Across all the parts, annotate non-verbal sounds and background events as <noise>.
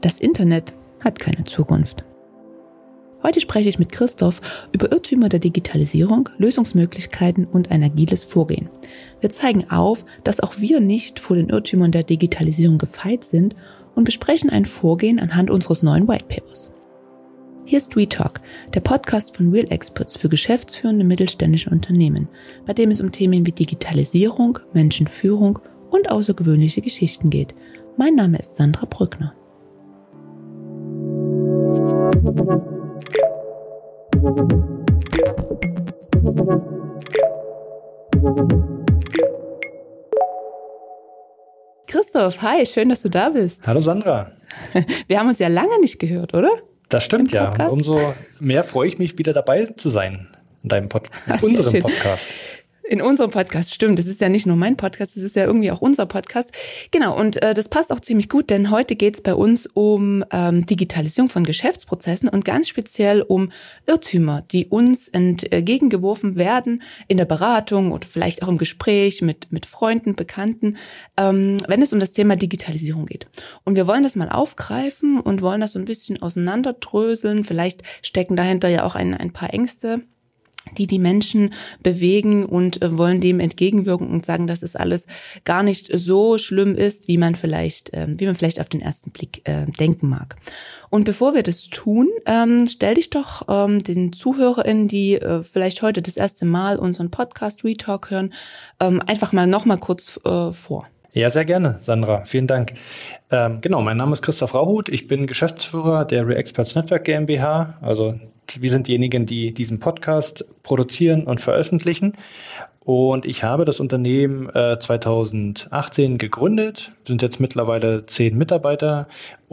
Das Internet hat keine Zukunft. Heute spreche ich mit Christoph über Irrtümer der Digitalisierung, Lösungsmöglichkeiten und ein agiles Vorgehen. Wir zeigen auf, dass auch wir nicht vor den Irrtümern der Digitalisierung gefeit sind und besprechen ein Vorgehen anhand unseres neuen White Papers. Hier ist WeTalk, der Podcast von Real Experts für geschäftsführende mittelständische Unternehmen, bei dem es um Themen wie Digitalisierung, Menschenführung und außergewöhnliche Geschichten geht. Mein Name ist Sandra Brückner. Christoph, hi, schön, dass du da bist. Hallo Sandra. <laughs> Wir haben uns ja lange nicht gehört, oder? Das stimmt ja. Und umso mehr freue ich mich, wieder dabei zu sein in deinem Pod <laughs> in unserem Podcast. In unserem Podcast, stimmt. Das ist ja nicht nur mein Podcast, das ist ja irgendwie auch unser Podcast. Genau, und äh, das passt auch ziemlich gut, denn heute geht es bei uns um ähm, Digitalisierung von Geschäftsprozessen und ganz speziell um Irrtümer, die uns entgegengeworfen werden in der Beratung oder vielleicht auch im Gespräch mit, mit Freunden, Bekannten, ähm, wenn es um das Thema Digitalisierung geht. Und wir wollen das mal aufgreifen und wollen das so ein bisschen auseinanderdröseln. Vielleicht stecken dahinter ja auch ein, ein paar Ängste die die Menschen bewegen und äh, wollen dem entgegenwirken und sagen, dass es alles gar nicht so schlimm ist, wie man vielleicht, äh, wie man vielleicht auf den ersten Blick äh, denken mag. Und bevor wir das tun, ähm, stell dich doch ähm, den ZuhörerInnen, die äh, vielleicht heute das erste Mal unseren Podcast Retalk hören, ähm, einfach mal noch mal kurz vor. Ja, sehr gerne, Sandra. Vielen Dank. Ähm, genau, mein Name ist Christoph Rauhut. Ich bin Geschäftsführer der Reexperts Network GmbH, also wir sind diejenigen, die diesen Podcast produzieren und veröffentlichen. Und ich habe das Unternehmen äh, 2018 gegründet, sind jetzt mittlerweile zehn Mitarbeiter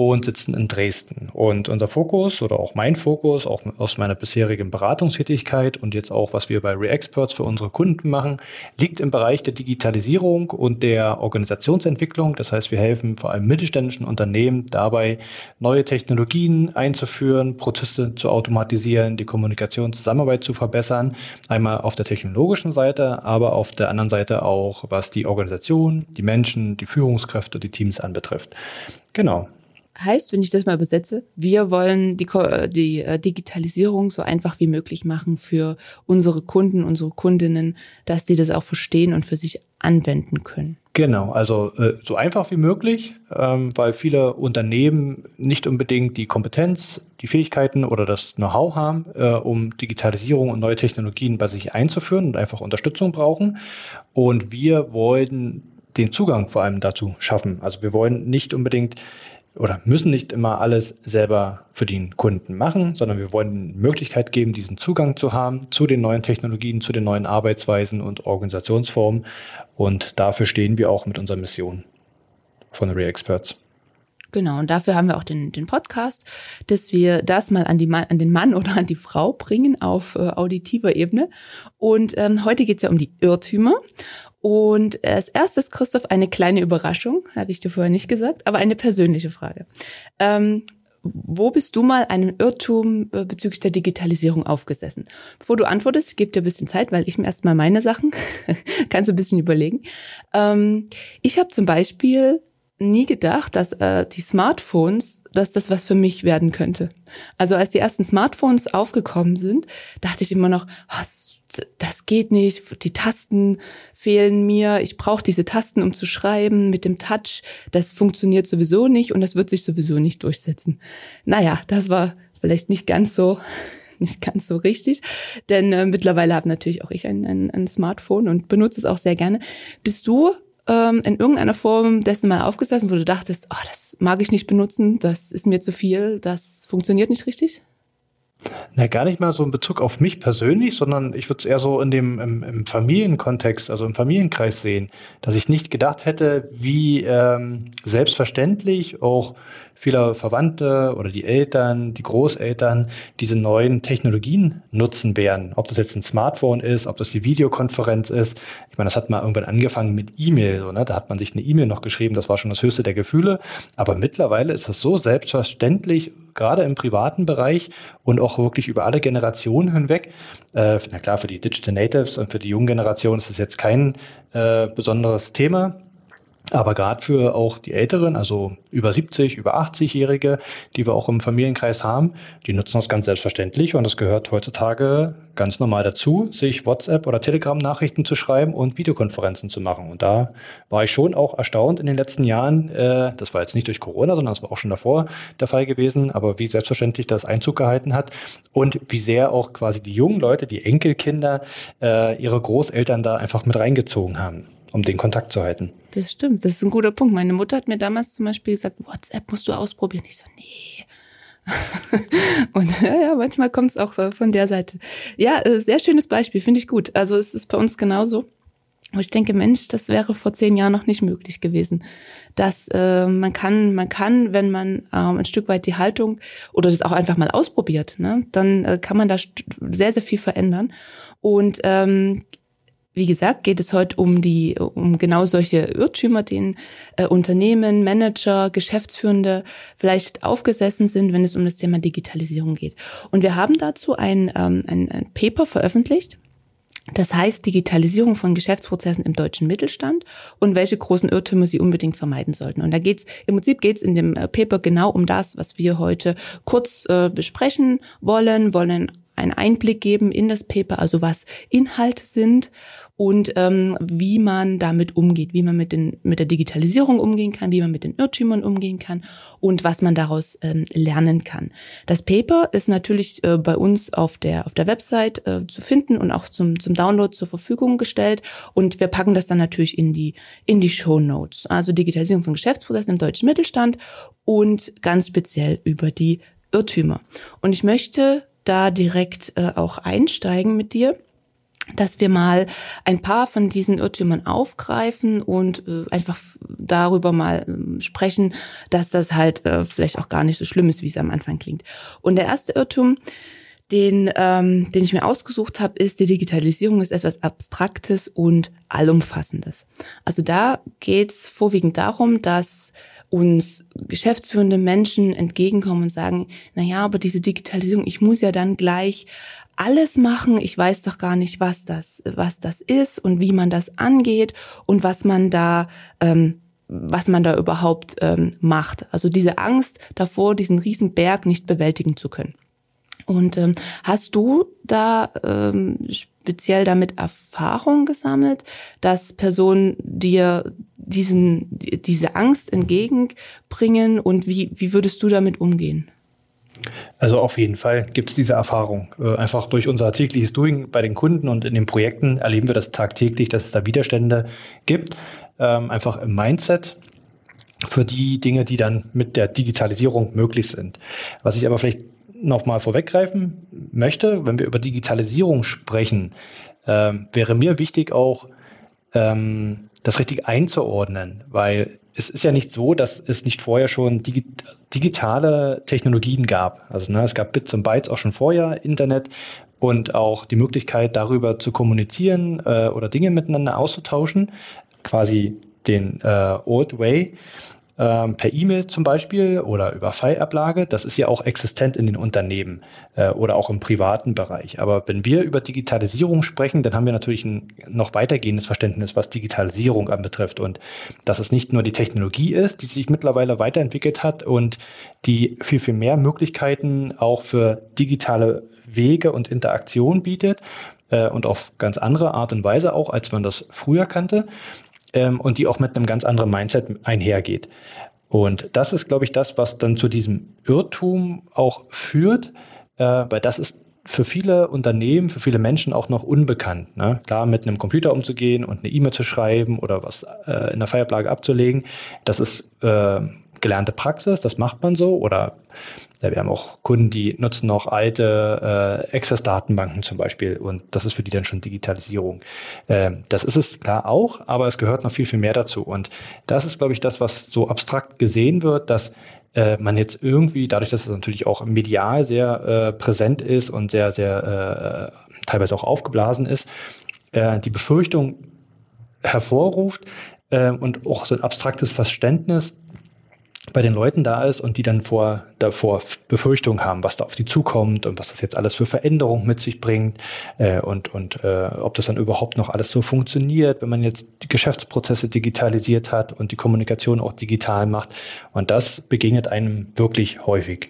und sitzen in Dresden. Und unser Fokus oder auch mein Fokus, auch aus meiner bisherigen Beratungstätigkeit und jetzt auch, was wir bei ReExperts für unsere Kunden machen, liegt im Bereich der Digitalisierung und der Organisationsentwicklung. Das heißt, wir helfen vor allem mittelständischen Unternehmen dabei, neue Technologien einzuführen, Prozesse zu automatisieren, die Kommunikation, Zusammenarbeit zu verbessern. Einmal auf der technologischen Seite, aber auf der anderen Seite auch, was die Organisation, die Menschen, die Führungskräfte, die Teams anbetrifft. Genau. Heißt, wenn ich das mal übersetze, wir wollen die, die äh, Digitalisierung so einfach wie möglich machen für unsere Kunden, unsere Kundinnen, dass sie das auch verstehen und für sich anwenden können. Genau, also äh, so einfach wie möglich, ähm, weil viele Unternehmen nicht unbedingt die Kompetenz, die Fähigkeiten oder das Know-how haben, äh, um Digitalisierung und neue Technologien bei sich einzuführen und einfach Unterstützung brauchen. Und wir wollen den Zugang vor allem dazu schaffen. Also wir wollen nicht unbedingt oder müssen nicht immer alles selber für den Kunden machen, sondern wir wollen Möglichkeit geben, diesen Zugang zu haben zu den neuen Technologien, zu den neuen Arbeitsweisen und Organisationsformen. Und dafür stehen wir auch mit unserer Mission von Re-Experts. Genau, und dafür haben wir auch den, den Podcast, dass wir das mal an, die Mann, an den Mann oder an die Frau bringen auf äh, auditiver Ebene. Und ähm, heute geht es ja um die Irrtümer. Und als erstes, Christoph, eine kleine Überraschung, habe ich dir vorher nicht gesagt, aber eine persönliche Frage. Ähm, wo bist du mal einem Irrtum äh, bezüglich der Digitalisierung aufgesessen? Bevor du antwortest, ich gebe dir ein bisschen Zeit, weil ich mir erstmal meine Sachen, <laughs> kannst du ein bisschen überlegen. Ähm, ich habe zum Beispiel nie gedacht, dass äh, die Smartphones, dass das was für mich werden könnte. Also als die ersten Smartphones aufgekommen sind, dachte ich immer noch, oh, das geht nicht, die Tasten fehlen mir, ich brauche diese Tasten, um zu schreiben mit dem Touch, das funktioniert sowieso nicht und das wird sich sowieso nicht durchsetzen. Naja, das war vielleicht nicht ganz so <laughs> nicht ganz so richtig, denn äh, mittlerweile habe natürlich auch ich ein, ein, ein Smartphone und benutze es auch sehr gerne. Bist du ähm, in irgendeiner Form dessen mal aufgesessen, wo du dachtest, oh, das mag ich nicht benutzen, das ist mir zu viel, das funktioniert nicht richtig? Na, gar nicht mal so in Bezug auf mich persönlich, sondern ich würde es eher so in dem im, im, Familienkontext, also im Familienkreis sehen, dass ich nicht gedacht hätte, wie ähm, selbstverständlich auch viele Verwandte oder die Eltern, die Großeltern diese neuen Technologien nutzen werden. Ob das jetzt ein Smartphone ist, ob das die Videokonferenz ist. Ich meine, das hat mal irgendwann angefangen mit E-Mail. So, ne? Da hat man sich eine E-Mail noch geschrieben, das war schon das höchste der Gefühle. Aber mittlerweile ist das so selbstverständlich, gerade im privaten Bereich und auch wirklich über alle Generationen hinweg. Äh, na klar, für die Digital Natives und für die jungen Generationen ist es jetzt kein äh, besonderes Thema. Aber gerade für auch die Älteren, also über 70, über 80-Jährige, die wir auch im Familienkreis haben, die nutzen das ganz selbstverständlich und das gehört heutzutage ganz normal dazu, sich WhatsApp oder Telegram-Nachrichten zu schreiben und Videokonferenzen zu machen. Und da war ich schon auch erstaunt in den letzten Jahren, äh, das war jetzt nicht durch Corona, sondern das war auch schon davor der Fall gewesen, aber wie selbstverständlich das Einzug gehalten hat und wie sehr auch quasi die jungen Leute, die Enkelkinder, äh, ihre Großeltern da einfach mit reingezogen haben um den Kontakt zu halten. Das stimmt, das ist ein guter Punkt. Meine Mutter hat mir damals zum Beispiel gesagt, WhatsApp musst du ausprobieren. Ich so, nee. <laughs> und ja, ja, manchmal kommt es auch so von der Seite. Ja, äh, sehr schönes Beispiel, finde ich gut. Also es ist bei uns genauso. Und ich denke, Mensch, das wäre vor zehn Jahren noch nicht möglich gewesen. Dass äh, man kann, man kann, wenn man ähm, ein Stück weit die Haltung oder das auch einfach mal ausprobiert, ne, dann äh, kann man da sehr, sehr viel verändern. Und ähm, wie gesagt, geht es heute um die, um genau solche Irrtümer, denen äh, Unternehmen, Manager, Geschäftsführende vielleicht aufgesessen sind, wenn es um das Thema Digitalisierung geht. Und wir haben dazu ein, ähm, ein, ein Paper veröffentlicht. Das heißt Digitalisierung von Geschäftsprozessen im deutschen Mittelstand und welche großen Irrtümer sie unbedingt vermeiden sollten. Und da geht's im Prinzip geht's in dem äh, Paper genau um das, was wir heute kurz äh, besprechen wollen, wollen einen Einblick geben in das Paper, also was Inhalte sind und ähm, wie man damit umgeht, wie man mit, den, mit der Digitalisierung umgehen kann, wie man mit den Irrtümern umgehen kann und was man daraus ähm, lernen kann. Das Paper ist natürlich äh, bei uns auf der, auf der Website äh, zu finden und auch zum, zum Download zur Verfügung gestellt und wir packen das dann natürlich in die, in die Show Notes. Also Digitalisierung von Geschäftsprozessen im deutschen Mittelstand und ganz speziell über die Irrtümer. Und ich möchte da direkt äh, auch einsteigen mit dir dass wir mal ein paar von diesen Irrtümern aufgreifen und äh, einfach darüber mal äh, sprechen, dass das halt äh, vielleicht auch gar nicht so schlimm ist, wie es am Anfang klingt. Und der erste Irrtum, den, ähm, den ich mir ausgesucht habe, ist, die Digitalisierung ist etwas Abstraktes und Allumfassendes. Also da geht's vorwiegend darum, dass uns geschäftsführende Menschen entgegenkommen und sagen, na ja, aber diese Digitalisierung, ich muss ja dann gleich alles machen. Ich weiß doch gar nicht, was das, was das ist und wie man das angeht und was man da, ähm, was man da überhaupt ähm, macht. Also diese Angst davor, diesen riesen Berg nicht bewältigen zu können. Und ähm, hast du da ähm, speziell damit Erfahrung gesammelt, dass Personen dir diesen, diese Angst entgegenbringen und wie, wie würdest du damit umgehen? Also auf jeden Fall gibt es diese Erfahrung. Äh, einfach durch unser tägliches Doing bei den Kunden und in den Projekten erleben wir das tagtäglich, dass es da Widerstände gibt. Ähm, einfach im Mindset für die Dinge, die dann mit der Digitalisierung möglich sind. Was ich aber vielleicht nochmal vorweggreifen möchte, wenn wir über Digitalisierung sprechen, ähm, wäre mir wichtig auch, ähm, das richtig einzuordnen, weil es ist ja nicht so, dass es nicht vorher schon digi digitale Technologien gab. Also ne, es gab Bits und Bytes auch schon vorher, Internet und auch die Möglichkeit, darüber zu kommunizieren äh, oder Dinge miteinander auszutauschen, quasi den äh, Old Way ähm, per E-Mail zum Beispiel oder über File-Ablage. Das ist ja auch existent in den Unternehmen äh, oder auch im privaten Bereich. Aber wenn wir über Digitalisierung sprechen, dann haben wir natürlich ein noch weitergehendes Verständnis, was Digitalisierung anbetrifft und dass es nicht nur die Technologie ist, die sich mittlerweile weiterentwickelt hat und die viel, viel mehr Möglichkeiten auch für digitale Wege und Interaktion bietet äh, und auf ganz andere Art und Weise auch, als man das früher kannte, ähm, und die auch mit einem ganz anderen Mindset einhergeht. Und das ist, glaube ich, das, was dann zu diesem Irrtum auch führt, äh, weil das ist für viele Unternehmen, für viele Menschen auch noch unbekannt. Ne? Klar, mit einem Computer umzugehen und eine E-Mail zu schreiben oder was äh, in der Feierplage abzulegen, das ist äh, gelernte Praxis, das macht man so. Oder ja, wir haben auch Kunden, die nutzen noch alte äh, Access-Datenbanken zum Beispiel und das ist für die dann schon Digitalisierung. Äh, das ist es klar auch, aber es gehört noch viel, viel mehr dazu. Und das ist, glaube ich, das, was so abstrakt gesehen wird, dass äh, man jetzt irgendwie, dadurch, dass es natürlich auch medial sehr äh, präsent ist und sehr, sehr äh, teilweise auch aufgeblasen ist, äh, die Befürchtung hervorruft äh, und auch so ein abstraktes Verständnis, bei den Leuten da ist und die dann vor, davor Befürchtungen haben, was da auf die zukommt und was das jetzt alles für Veränderungen mit sich bringt äh, und, und äh, ob das dann überhaupt noch alles so funktioniert, wenn man jetzt die Geschäftsprozesse digitalisiert hat und die Kommunikation auch digital macht. Und das begegnet einem wirklich häufig.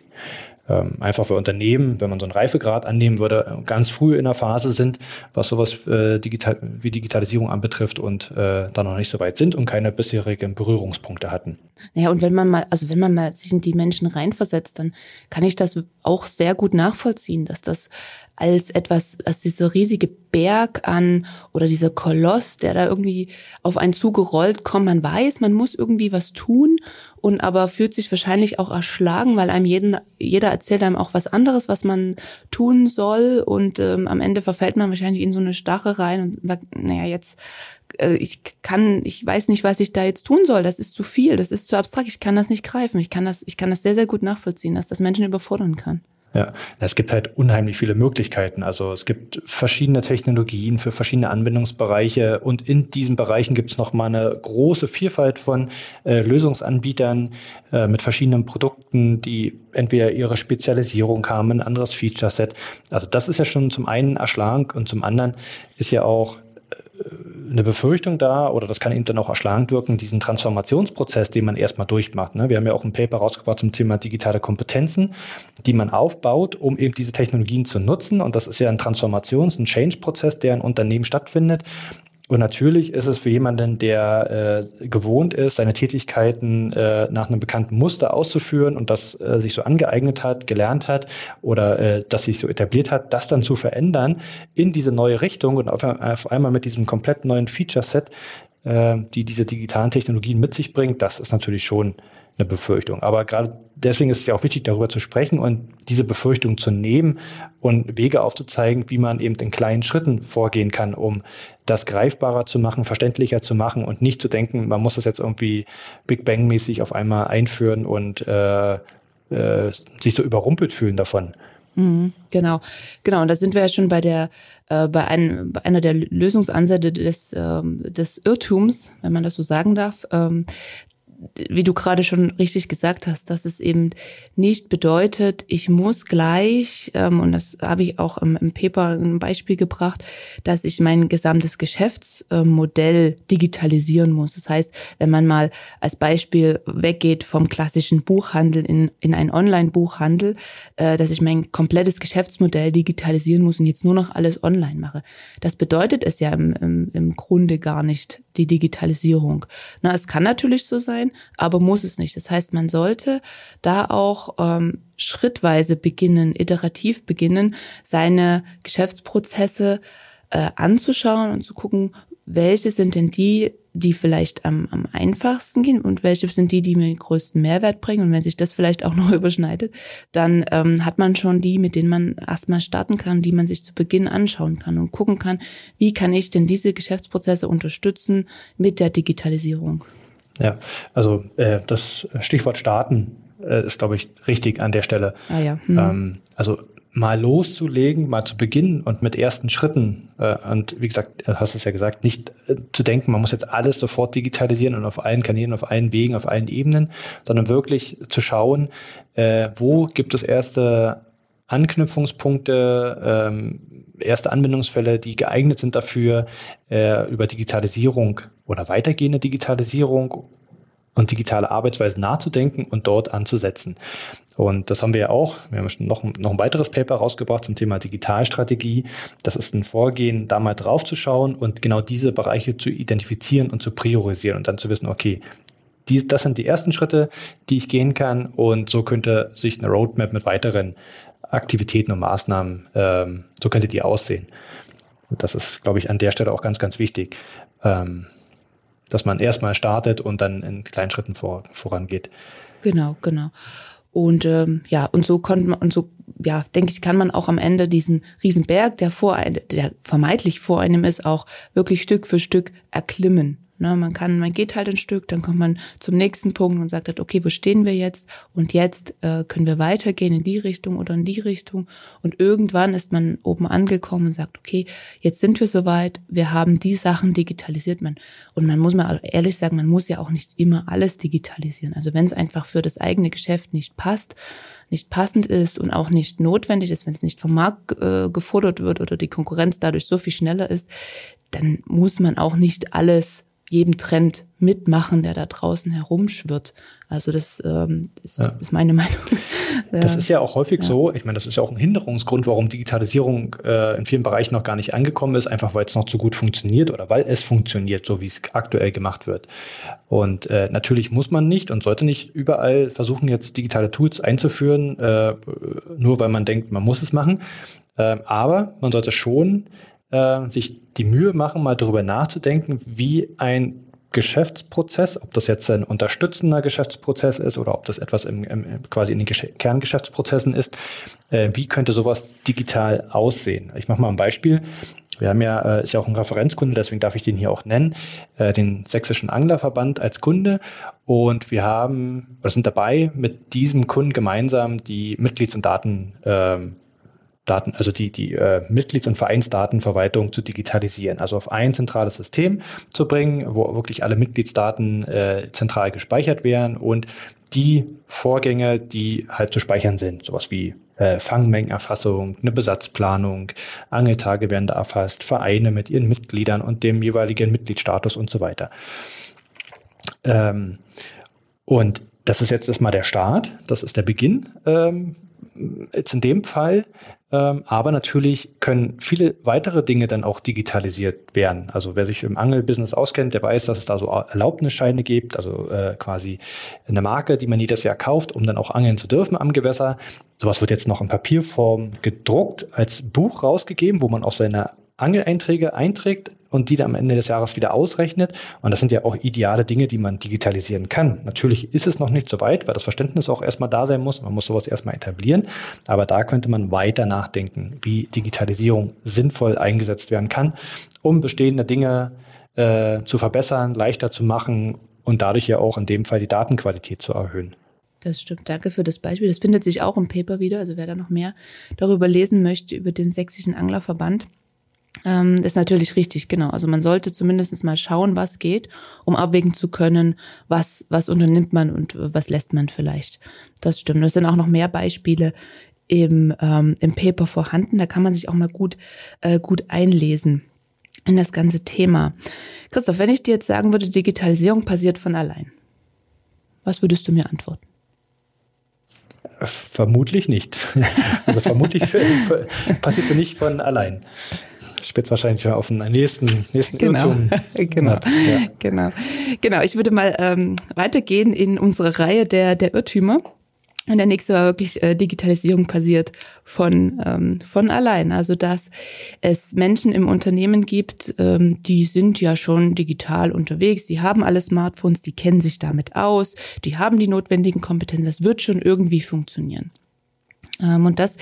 Ähm, einfach für Unternehmen, wenn man so einen Reifegrad annehmen würde, ganz früh in der Phase sind, was sowas äh, wie Digitalisierung anbetrifft und äh, da noch nicht so weit sind und keine bisherigen Berührungspunkte hatten. Naja, und wenn man mal, also wenn man mal sich in die Menschen reinversetzt, dann kann ich das auch sehr gut nachvollziehen, dass das als etwas, als dieser riesige Berg an oder dieser Koloss, der da irgendwie auf einen zugerollt kommt. Man weiß, man muss irgendwie was tun und aber fühlt sich wahrscheinlich auch erschlagen, weil einem jeden, jeder erzählt einem auch was anderes, was man tun soll und ähm, am Ende verfällt man wahrscheinlich in so eine Stache rein und sagt, naja, jetzt äh, ich kann, ich weiß nicht, was ich da jetzt tun soll. Das ist zu viel, das ist zu abstrakt. Ich kann das nicht greifen. Ich kann das, ich kann das sehr, sehr gut nachvollziehen, dass das Menschen überfordern kann. Ja, es gibt halt unheimlich viele Möglichkeiten. Also es gibt verschiedene Technologien für verschiedene Anwendungsbereiche und in diesen Bereichen gibt es nochmal eine große Vielfalt von äh, Lösungsanbietern äh, mit verschiedenen Produkten, die entweder ihre Spezialisierung haben, ein anderes Feature-Set. Also das ist ja schon zum einen erschlagend und zum anderen ist ja auch eine Befürchtung da oder das kann eben dann auch erschlagend wirken, diesen Transformationsprozess, den man erstmal durchmacht. Ne? Wir haben ja auch ein Paper rausgebracht zum Thema digitale Kompetenzen, die man aufbaut, um eben diese Technologien zu nutzen. Und das ist ja ein Transformations-, ein Change-Prozess, der in Unternehmen stattfindet. Und natürlich ist es für jemanden, der äh, gewohnt ist, seine Tätigkeiten äh, nach einem bekannten Muster auszuführen und das äh, sich so angeeignet hat, gelernt hat oder äh, das sich so etabliert hat, das dann zu verändern in diese neue Richtung und auf, auf einmal mit diesem komplett neuen Feature-Set, äh, die diese digitalen Technologien mit sich bringt, das ist natürlich schon eine Befürchtung. Aber gerade deswegen ist es ja auch wichtig, darüber zu sprechen und diese Befürchtung zu nehmen und Wege aufzuzeigen, wie man eben in kleinen Schritten vorgehen kann, um das greifbarer zu machen, verständlicher zu machen und nicht zu denken, man muss das jetzt irgendwie Big Bang-mäßig auf einmal einführen und äh, äh, sich so überrumpelt fühlen davon. Mhm, genau, genau. Und da sind wir ja schon bei der, äh, bei, einem, bei einer der Lösungsansätze des, ähm, des Irrtums, wenn man das so sagen darf, ähm, wie du gerade schon richtig gesagt hast, dass es eben nicht bedeutet, ich muss gleich, ähm, und das habe ich auch im, im Paper ein Beispiel gebracht, dass ich mein gesamtes Geschäftsmodell digitalisieren muss. Das heißt, wenn man mal als Beispiel weggeht vom klassischen Buchhandel in, in einen Online-Buchhandel, äh, dass ich mein komplettes Geschäftsmodell digitalisieren muss und jetzt nur noch alles online mache. Das bedeutet es ja im, im, im Grunde gar nicht, die Digitalisierung. Na, es kann natürlich so sein, aber muss es nicht. Das heißt, man sollte da auch ähm, schrittweise beginnen, iterativ beginnen, seine Geschäftsprozesse äh, anzuschauen und zu gucken, welche sind denn die, die vielleicht am, am einfachsten gehen und welche sind die, die mir den größten Mehrwert bringen. Und wenn sich das vielleicht auch <laughs> noch überschneidet, dann ähm, hat man schon die, mit denen man erstmal starten kann, die man sich zu Beginn anschauen kann und gucken kann, wie kann ich denn diese Geschäftsprozesse unterstützen mit der Digitalisierung. Ja, also äh, das Stichwort Starten äh, ist, glaube ich, richtig an der Stelle. Ah, ja. Hm. Ähm, also mal loszulegen, mal zu beginnen und mit ersten Schritten äh, und wie gesagt, du hast es ja gesagt, nicht äh, zu denken, man muss jetzt alles sofort digitalisieren und auf allen Kanälen, auf allen Wegen, auf allen Ebenen, sondern wirklich zu schauen, äh, wo gibt es erste Anknüpfungspunkte, ähm, erste Anwendungsfälle, die geeignet sind dafür, äh, über Digitalisierung oder weitergehende Digitalisierung und digitale Arbeitsweise nachzudenken und dort anzusetzen. Und das haben wir ja auch. Wir haben noch, noch ein weiteres Paper rausgebracht zum Thema Digitalstrategie. Das ist ein Vorgehen, da mal drauf zu schauen und genau diese Bereiche zu identifizieren und zu priorisieren und dann zu wissen, okay, die, das sind die ersten Schritte, die ich gehen kann und so könnte sich eine Roadmap mit weiteren Aktivitäten und Maßnahmen, ähm, so könnte die aussehen. Das ist, glaube ich, an der Stelle auch ganz, ganz wichtig. Ähm, dass man erstmal startet und dann in kleinen Schritten vor, vorangeht. Genau, genau. Und ähm, ja, und so konnte man, und so, ja, denke ich, kann man auch am Ende diesen Riesenberg, der vor einem, der vermeintlich vor einem ist, auch wirklich Stück für Stück erklimmen. Ne, man kann, man geht halt ein Stück, dann kommt man zum nächsten Punkt und sagt halt, okay, wo stehen wir jetzt? Und jetzt äh, können wir weitergehen in die Richtung oder in die Richtung. Und irgendwann ist man oben angekommen und sagt, okay, jetzt sind wir soweit, wir haben die Sachen digitalisiert. Man, und man muss mal ehrlich sagen, man muss ja auch nicht immer alles digitalisieren. Also wenn es einfach für das eigene Geschäft nicht passt, nicht passend ist und auch nicht notwendig ist, wenn es nicht vom Markt äh, gefordert wird oder die Konkurrenz dadurch so viel schneller ist, dann muss man auch nicht alles jedem Trend mitmachen, der da draußen herumschwirrt. Also das ähm, ist, ja. ist meine <laughs> Meinung. Das ist ja auch häufig ja. so, ich meine, das ist ja auch ein Hinderungsgrund, warum Digitalisierung äh, in vielen Bereichen noch gar nicht angekommen ist, einfach weil es noch zu gut funktioniert oder weil es funktioniert, so wie es aktuell gemacht wird. Und äh, natürlich muss man nicht und sollte nicht überall versuchen, jetzt digitale Tools einzuführen, äh, nur weil man denkt, man muss es machen. Äh, aber man sollte schon äh, sich die Mühe machen, mal darüber nachzudenken, wie ein Geschäftsprozess, ob das jetzt ein unterstützender Geschäftsprozess ist oder ob das etwas im, im quasi in den Gesch Kerngeschäftsprozessen ist, äh, wie könnte sowas digital aussehen? Ich mache mal ein Beispiel. Wir haben ja, äh, ist ja auch ein Referenzkunde, deswegen darf ich den hier auch nennen, äh, den Sächsischen Anglerverband als Kunde. Und wir haben, wir sind dabei, mit diesem Kunden gemeinsam die Mitglieds- und Daten ähm, Daten, also die, die äh, Mitglieds- und Vereinsdatenverwaltung zu digitalisieren, also auf ein zentrales System zu bringen, wo wirklich alle Mitgliedsdaten äh, zentral gespeichert werden und die Vorgänge, die halt zu speichern sind, sowas wie äh, Fangmengenerfassung, eine Besatzplanung, Angeltage werden da erfasst, Vereine mit ihren Mitgliedern und dem jeweiligen Mitgliedsstatus und so weiter. Ähm, und das ist jetzt erstmal der Start, das ist der Beginn ähm, jetzt in dem Fall. Ähm, aber natürlich können viele weitere Dinge dann auch digitalisiert werden. Also wer sich im Angelbusiness auskennt, der weiß, dass es da so Erlaubnisscheine gibt, also äh, quasi eine Marke, die man jedes Jahr kauft, um dann auch angeln zu dürfen am Gewässer. Sowas wird jetzt noch in Papierform gedruckt, als Buch rausgegeben, wo man auch seine Angeleinträge einträgt und die dann am Ende des Jahres wieder ausrechnet. Und das sind ja auch ideale Dinge, die man digitalisieren kann. Natürlich ist es noch nicht so weit, weil das Verständnis auch erstmal da sein muss. Man muss sowas erstmal etablieren. Aber da könnte man weiter nachdenken, wie Digitalisierung sinnvoll eingesetzt werden kann, um bestehende Dinge äh, zu verbessern, leichter zu machen und dadurch ja auch in dem Fall die Datenqualität zu erhöhen. Das stimmt. Danke für das Beispiel. Das findet sich auch im Paper wieder. Also wer da noch mehr darüber lesen möchte, über den Sächsischen Anglerverband, ähm, ist natürlich richtig, genau. Also man sollte zumindest mal schauen, was geht, um abwägen zu können, was, was unternimmt man und was lässt man vielleicht. Das stimmt. Es sind auch noch mehr Beispiele im, ähm, im Paper vorhanden. Da kann man sich auch mal gut, äh, gut einlesen in das ganze Thema. Christoph, wenn ich dir jetzt sagen würde, Digitalisierung passiert von allein, was würdest du mir antworten? Vermutlich nicht. <laughs> Also vermutlich <laughs> passiert sie nicht von allein spitzt wahrscheinlich auf den nächsten, nächsten genau. <laughs> genau. Ja. genau. Genau. Ich würde mal ähm, weitergehen in unsere Reihe der, der Irrtümer. Und der nächste war wirklich äh, Digitalisierung passiert von, ähm, von allein. Also dass es Menschen im Unternehmen gibt, ähm, die sind ja schon digital unterwegs, die haben alle Smartphones, die kennen sich damit aus, die haben die notwendigen Kompetenzen, das wird schon irgendwie funktionieren. Ähm, und das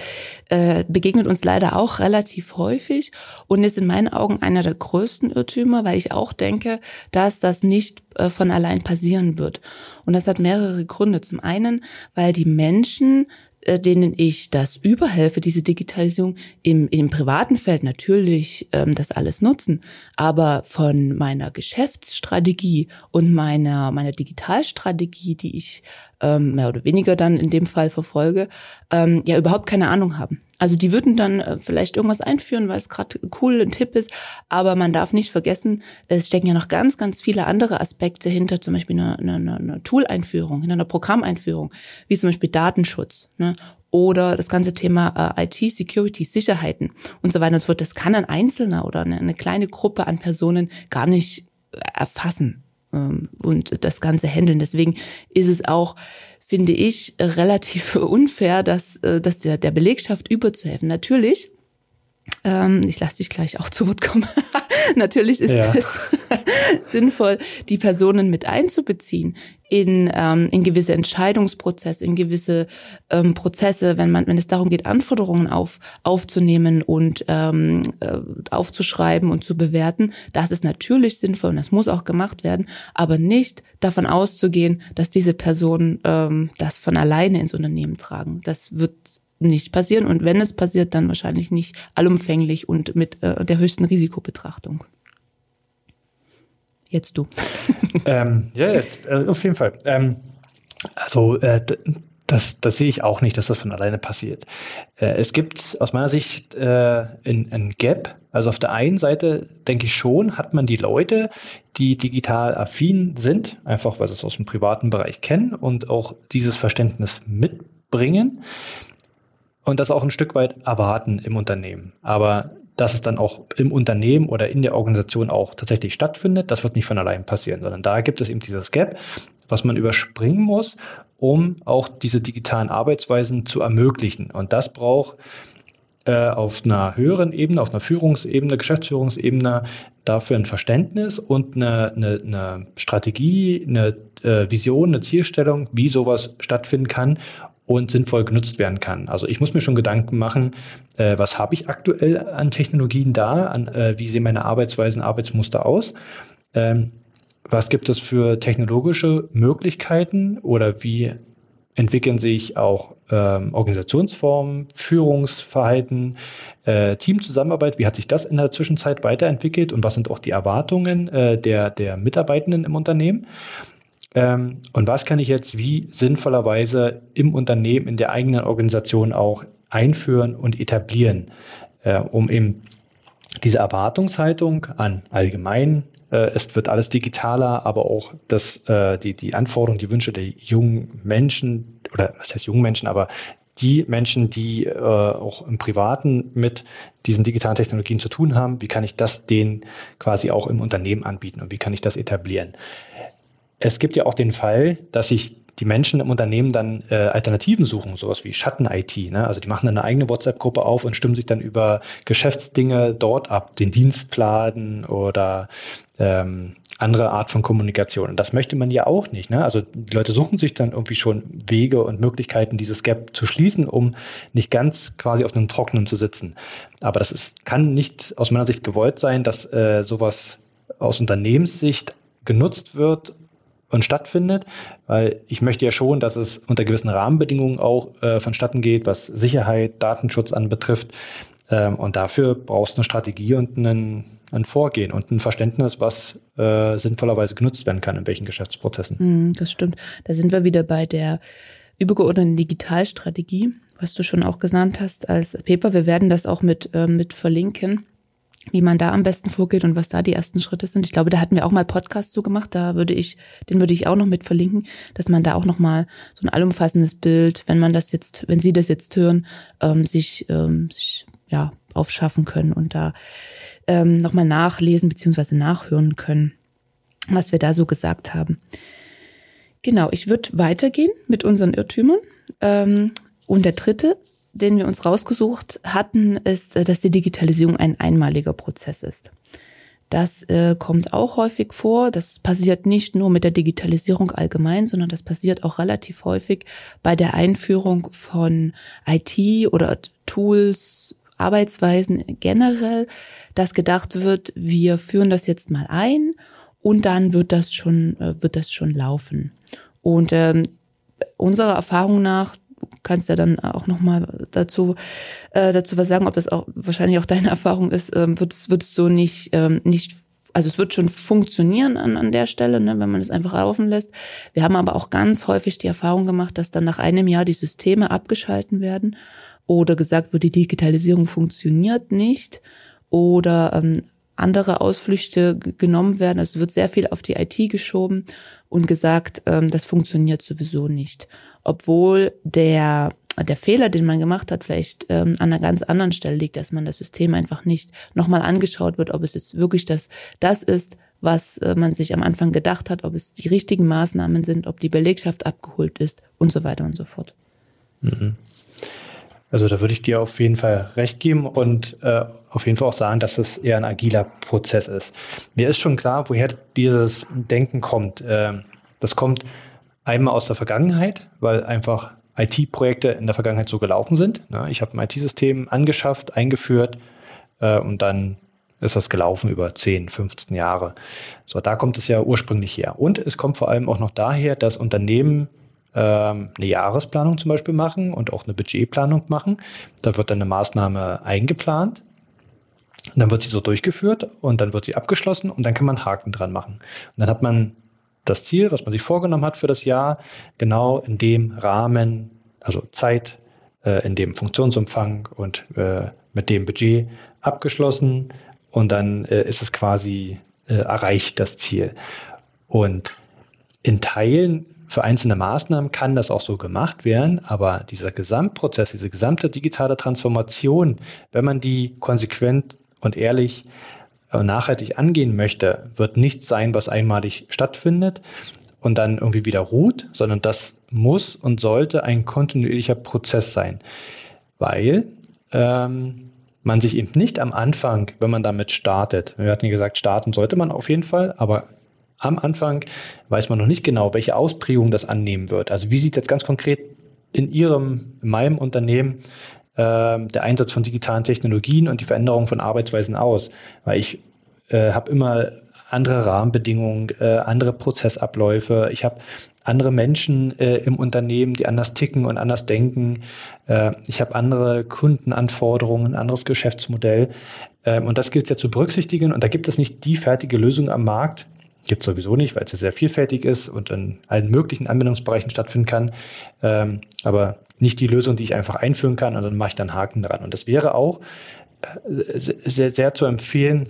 äh, begegnet uns leider auch relativ häufig und ist in meinen Augen einer der größten Irrtümer, weil ich auch denke, dass das nicht äh, von allein passieren wird. Und das hat mehrere Gründe. Zum einen, weil die Menschen denen ich das überhelfe, diese Digitalisierung im, im privaten Feld natürlich ähm, das alles nutzen, aber von meiner Geschäftsstrategie und meiner meiner Digitalstrategie, die ich ähm, mehr oder weniger dann in dem Fall verfolge, ähm, ja überhaupt keine Ahnung haben. Also die würden dann äh, vielleicht irgendwas einführen, weil es gerade cool und Tipp ist, aber man darf nicht vergessen, es stecken ja noch ganz, ganz viele andere Aspekte hinter, zum Beispiel eine, eine, eine Tool-Einführung, hinter einer Programmeinführung, wie zum Beispiel Datenschutz ne? oder das ganze Thema äh, IT, Security, Sicherheiten und so weiter und so fort. Das kann ein Einzelner oder eine, eine kleine Gruppe an Personen gar nicht erfassen ähm, und das Ganze handeln. Deswegen ist es auch finde ich, relativ <laughs> unfair, dass, äh, dass der, der Belegschaft überzuhelfen. Natürlich Ähm, ich lasse dich gleich auch zu Wort kommen. <laughs> Natürlich ist ja. es <laughs> sinnvoll, die Personen mit einzubeziehen in, ähm, in gewisse Entscheidungsprozesse, in gewisse ähm, Prozesse, wenn man, wenn es darum geht, Anforderungen auf, aufzunehmen und ähm, äh, aufzuschreiben und zu bewerten. Das ist natürlich sinnvoll und das muss auch gemacht werden, aber nicht davon auszugehen, dass diese Personen ähm, das von alleine ins Unternehmen tragen. Das wird nicht passieren und wenn es passiert, dann wahrscheinlich nicht allumfänglich und mit äh, der höchsten Risikobetrachtung. Jetzt du. <laughs> ähm, ja, jetzt äh, auf jeden Fall. Ähm, also äh, das, das sehe ich auch nicht, dass das von alleine passiert. Äh, es gibt aus meiner Sicht äh, ein, ein Gap. Also auf der einen Seite denke ich schon, hat man die Leute, die digital affin sind, einfach weil sie es aus dem privaten Bereich kennen und auch dieses Verständnis mitbringen und das auch ein Stück weit erwarten im Unternehmen. Aber dass es dann auch im Unternehmen oder in der Organisation auch tatsächlich stattfindet, das wird nicht von allein passieren, sondern da gibt es eben dieses Gap, was man überspringen muss, um auch diese digitalen Arbeitsweisen zu ermöglichen. Und das braucht äh, auf einer höheren Ebene, auf einer Führungsebene, Geschäftsführungsebene dafür ein Verständnis und eine, eine, eine Strategie, eine äh, Vision, eine Zielstellung, wie sowas stattfinden kann und sinnvoll genutzt werden kann. Also ich muss mir schon Gedanken machen, äh, was habe ich aktuell an Technologien da, an, äh, wie sehen meine Arbeitsweisen, Arbeitsmuster aus, ähm, was gibt es für technologische Möglichkeiten oder wie entwickeln sich auch ähm, Organisationsformen, Führungsverhalten, äh, Teamzusammenarbeit, wie hat sich das in der Zwischenzeit weiterentwickelt und was sind auch die Erwartungen äh, der, der Mitarbeitenden im Unternehmen. Ähm, und was kann ich jetzt wie sinnvollerweise im Unternehmen, in der eigenen Organisation auch einführen und etablieren, äh, um eben diese Erwartungshaltung an allgemein, äh, es wird alles digitaler, aber auch das, äh, die, die Anforderungen, die Wünsche der jungen Menschen, oder was heißt jungen Menschen, aber die Menschen, die äh, auch im Privaten mit diesen digitalen Technologien zu tun haben, wie kann ich das denen quasi auch im Unternehmen anbieten und wie kann ich das etablieren? Es gibt ja auch den Fall, dass sich die Menschen im Unternehmen dann äh, Alternativen suchen, sowas wie Schatten-IT. Ne? Also die machen dann eine eigene WhatsApp-Gruppe auf und stimmen sich dann über Geschäftsdinge dort ab, den Dienstplan oder ähm, andere Art von Kommunikation. Und das möchte man ja auch nicht. Ne? Also die Leute suchen sich dann irgendwie schon Wege und Möglichkeiten, dieses Gap zu schließen, um nicht ganz quasi auf einem Trockenen zu sitzen. Aber das ist, kann nicht aus meiner Sicht gewollt sein, dass äh, sowas aus Unternehmenssicht genutzt wird, und stattfindet, weil ich möchte ja schon, dass es unter gewissen Rahmenbedingungen auch äh, vonstatten geht, was Sicherheit, Datenschutz anbetrifft. Ähm, und dafür brauchst du eine Strategie und einen, ein Vorgehen und ein Verständnis, was äh, sinnvollerweise genutzt werden kann, in welchen Geschäftsprozessen. Mm, das stimmt. Da sind wir wieder bei der übergeordneten Digitalstrategie, was du schon auch genannt hast als Paper. Wir werden das auch mit, äh, mit verlinken wie man da am besten vorgeht und was da die ersten Schritte sind. Ich glaube, da hatten wir auch mal Podcasts zu gemacht, da würde ich, den würde ich auch noch mit verlinken, dass man da auch noch mal so ein allumfassendes Bild, wenn man das jetzt, wenn Sie das jetzt hören, ähm, sich, ähm, sich ja aufschaffen können und da ähm, noch mal nachlesen beziehungsweise nachhören können, was wir da so gesagt haben. Genau, ich würde weitergehen mit unseren Irrtümern. Ähm, und der dritte den wir uns rausgesucht hatten, ist, äh, dass die Digitalisierung ein einmaliger Prozess ist. Das äh, kommt auch häufig vor. Das passiert nicht nur mit der Digitalisierung allgemein, sondern das passiert auch relativ häufig bei der Einführung von IT oder Tools, Arbeitsweisen generell, dass gedacht wird, wir führen das jetzt mal ein und dann wird das schon, äh, wird das schon laufen. Und ähm, unserer Erfahrung nach kannst ja dann auch nochmal dazu, äh, dazu was sagen, ob das auch wahrscheinlich auch deine <laughs> Erfahrung ist, ähm, wird es wird es so nicht, ähm, nicht also es wird schon funktionieren an, an der Stelle, ne, wenn man es einfach laufen lässt. Wir haben aber auch ganz häufig die Erfahrung gemacht, dass dann nach einem Jahr die Systeme abgeschalten werden oder gesagt wird, die Digitalisierung funktioniert nicht oder ähm, andere Ausflüchte genommen werden. Es wird sehr viel auf die IT geschoben und gesagt, ähm, das funktioniert sowieso nicht obwohl der der Fehler, den man gemacht hat, vielleicht ähm, an einer ganz anderen Stelle liegt, dass man das System einfach nicht nochmal angeschaut wird, ob es jetzt wirklich das, das ist, was äh, man sich am Anfang gedacht hat, ob es die richtigen Maßnahmen sind, ob die Belegschaft abgeholt ist und so weiter und so fort. Mhm. Also da würde ich dir auf jeden Fall recht geben und äh, auf jeden Fall auch sagen, dass es eher ein agiler Prozess ist. Mir ist schon klar, woher dieses Denken kommt. Äh, das kommt einmal aus der Vergangenheit, weil einfach IT-Projekte in der Vergangenheit so gelaufen sind. Ich habe ein IT-System angeschafft, eingeführt äh, und dann ist das gelaufen über 10, 15 Jahre. So, da kommt es ja ursprünglich her. Und es kommt vor allem auch noch daher, dass Unternehmen ähm, eine Jahresplanung zum Beispiel machen und auch eine Budgetplanung machen. Da wird dann eine Maßnahme eingeplant. Und dann wird sie so durchgeführt und dann wird sie abgeschlossen und dann kann man Haken dran machen. Und dann hat man das Ziel, was man sich vorgenommen hat für das Jahr, genau in dem Rahmen, also Zeit, äh, in dem Funktionsumfang und äh, mit dem Budget abgeschlossen und dann äh, ist es quasi erreicht, das Ziel. Und in Teilen für einzelne Maßnahmen kann das auch so gemacht werden, aber dieser Gesamtprozess, diese gesamte digitale Transformation, wenn man die konsequent und ehrlich nachhaltig angehen möchte, wird nichts sein, was einmalig stattfindet und dann irgendwie wieder ruht, sondern das muss und sollte ein kontinuierlicher Prozess sein, weil ähm, man sich eben nicht am Anfang, wenn man damit startet, wir hatten ja gesagt, starten sollte man auf jeden Fall, aber am Anfang weiß man noch nicht genau, welche Ausprägung das annehmen wird. Also wie sieht jetzt ganz konkret in Ihrem, in meinem Unternehmen äh, der Einsatz von digitalen Technologien und die Veränderung von Arbeitsweisen aus? Weil ich äh, habe immer andere Rahmenbedingungen, äh, andere Prozessabläufe. Ich habe andere Menschen äh, im Unternehmen, die anders ticken und anders denken. Äh, ich habe andere Kundenanforderungen, ein anderes Geschäftsmodell. Ähm, und das gilt es ja zu berücksichtigen. Und da gibt es nicht die fertige Lösung am Markt. Gibt es sowieso nicht, weil es ja sehr vielfältig ist und in allen möglichen Anwendungsbereichen stattfinden kann. Ähm, aber nicht die Lösung, die ich einfach einführen kann und dann mache ich dann Haken dran. Und das wäre auch äh, sehr, sehr zu empfehlen,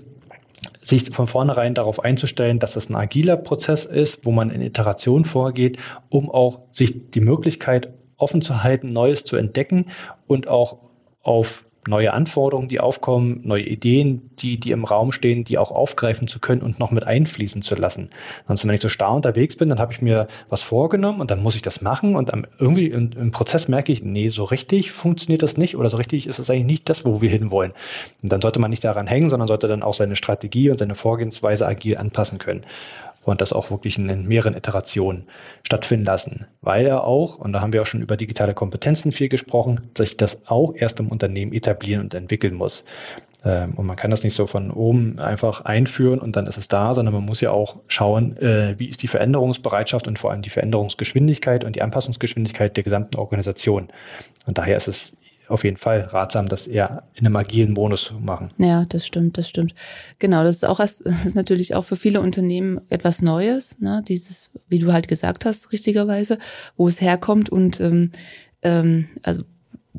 sich von vornherein darauf einzustellen, dass das ein agiler Prozess ist, wo man in Iteration vorgeht, um auch sich die Möglichkeit offen zu halten, Neues zu entdecken und auch auf neue Anforderungen, die aufkommen, neue Ideen, die, die im Raum stehen, die auch aufgreifen zu können und noch mit einfließen zu lassen. Sonst, wenn ich so starr unterwegs bin, dann habe ich mir was vorgenommen und dann muss ich das machen und dann irgendwie im, im, Prozess merke ich, nee, so richtig funktioniert das nicht oder so richtig ist es eigentlich nicht das, wo wir hinwollen. Und dann sollte man nicht daran hängen, sondern sollte dann auch seine Strategie und seine Vorgehensweise agil anpassen können und das auch wirklich in mehreren Iterationen stattfinden lassen. Weil er auch, und da haben wir auch schon über digitale Kompetenzen viel gesprochen, sich das auch erst im Unternehmen etablieren und entwickeln muss. Ähm, und man kann das nicht so von oben einfach einführen und dann ist es da, sondern man muss ja auch schauen, äh, wie ist die Veränderungsbereitschaft und vor allem die Veränderungsgeschwindigkeit und die Anpassungsgeschwindigkeit der gesamten Organisation. Und daher ist es auf jeden Fall ratsam, das eher in einem agilen Bonus zu machen. Ja, das stimmt, das stimmt. Genau, das ist auch <laughs> das ist natürlich auch für viele Unternehmen etwas Neues, ne? Dieses, wie du halt gesagt hast, richtigerweise, wo es herkommt und ähm, ähm, also